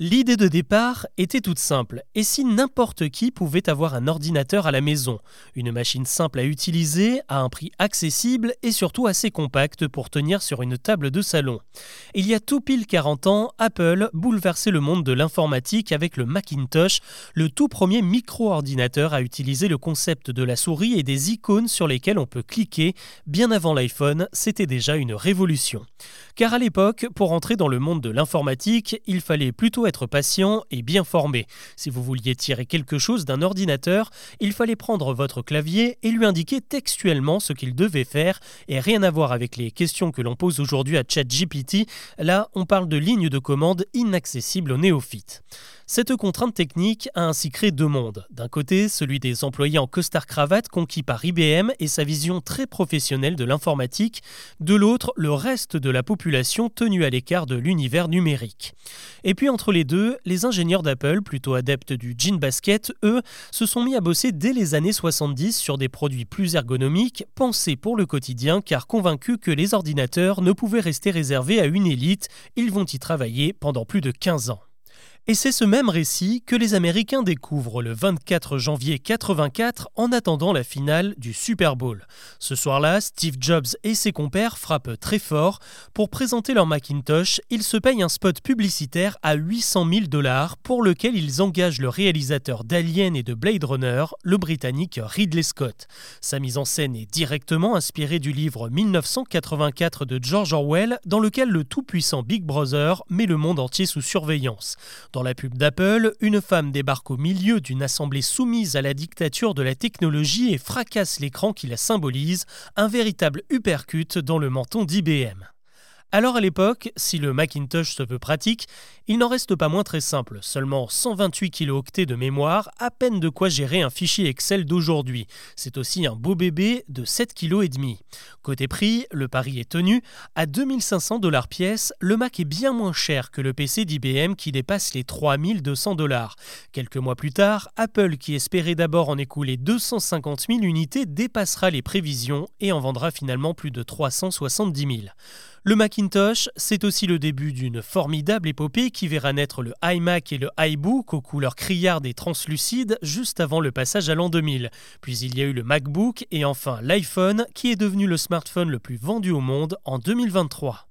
L'idée de départ était toute simple. Et si n'importe qui pouvait avoir un ordinateur à la maison? Une machine simple à utiliser, à un prix accessible et surtout assez compacte pour tenir sur une table de salon. Il y a tout pile 40 ans, Apple bouleversait le monde de l'informatique avec le Macintosh, le tout premier micro-ordinateur à utiliser le concept de la souris et des icônes sur lesquelles on peut cliquer. Bien avant l'iPhone, c'était déjà une révolution. Car à l'époque, pour entrer dans le monde de l'informatique, il fallait plutôt être patient et bien formé. Si vous vouliez tirer quelque chose d'un ordinateur, il fallait prendre votre clavier et lui indiquer textuellement ce qu'il devait faire et rien à voir avec les questions que l'on pose aujourd'hui à ChatGPT. Là, on parle de lignes de commande inaccessibles aux néophytes. Cette contrainte technique a ainsi créé deux mondes. D'un côté, celui des employés en costard-cravate conquis par IBM et sa vision très professionnelle de l'informatique. De l'autre, le reste de la population tenue à l'écart de l'univers numérique. Et puis entre les deux, les ingénieurs d'Apple, plutôt adeptes du jean basket, eux, se sont mis à bosser dès les années 70 sur des produits plus ergonomiques, pensés pour le quotidien car convaincus que les ordinateurs ne pouvaient rester réservés à une élite, ils vont y travailler pendant plus de 15 ans. Et c'est ce même récit que les Américains découvrent le 24 janvier 84 en attendant la finale du Super Bowl. Ce soir-là, Steve Jobs et ses compères frappent très fort. Pour présenter leur Macintosh, ils se payent un spot publicitaire à 800 000 dollars pour lequel ils engagent le réalisateur d'Alien et de Blade Runner, le britannique Ridley Scott. Sa mise en scène est directement inspirée du livre 1984 de George Orwell dans lequel le tout-puissant Big Brother met le monde entier sous surveillance. La pub d'Apple, une femme débarque au milieu d'une assemblée soumise à la dictature de la technologie et fracasse l'écran qui la symbolise, un véritable uppercut dans le menton d'IBM. Alors à l'époque, si le Macintosh se veut pratique, il n'en reste pas moins très simple. Seulement 128 kilooctets de mémoire, à peine de quoi gérer un fichier Excel d'aujourd'hui. C'est aussi un beau bébé de 7 kg. Côté prix, le pari est tenu. À 2500 dollars pièce, le Mac est bien moins cher que le PC d'IBM qui dépasse les 3200 dollars. Quelques mois plus tard, Apple, qui espérait d'abord en écouler 250 000 unités, dépassera les prévisions et en vendra finalement plus de 370 000. Le Macintosh, c'est aussi le début d'une formidable épopée qui verra naître le iMac et le iBook aux couleurs criardes et translucides juste avant le passage à l'an 2000. Puis il y a eu le MacBook et enfin l'iPhone qui est devenu le smartphone le plus vendu au monde en 2023.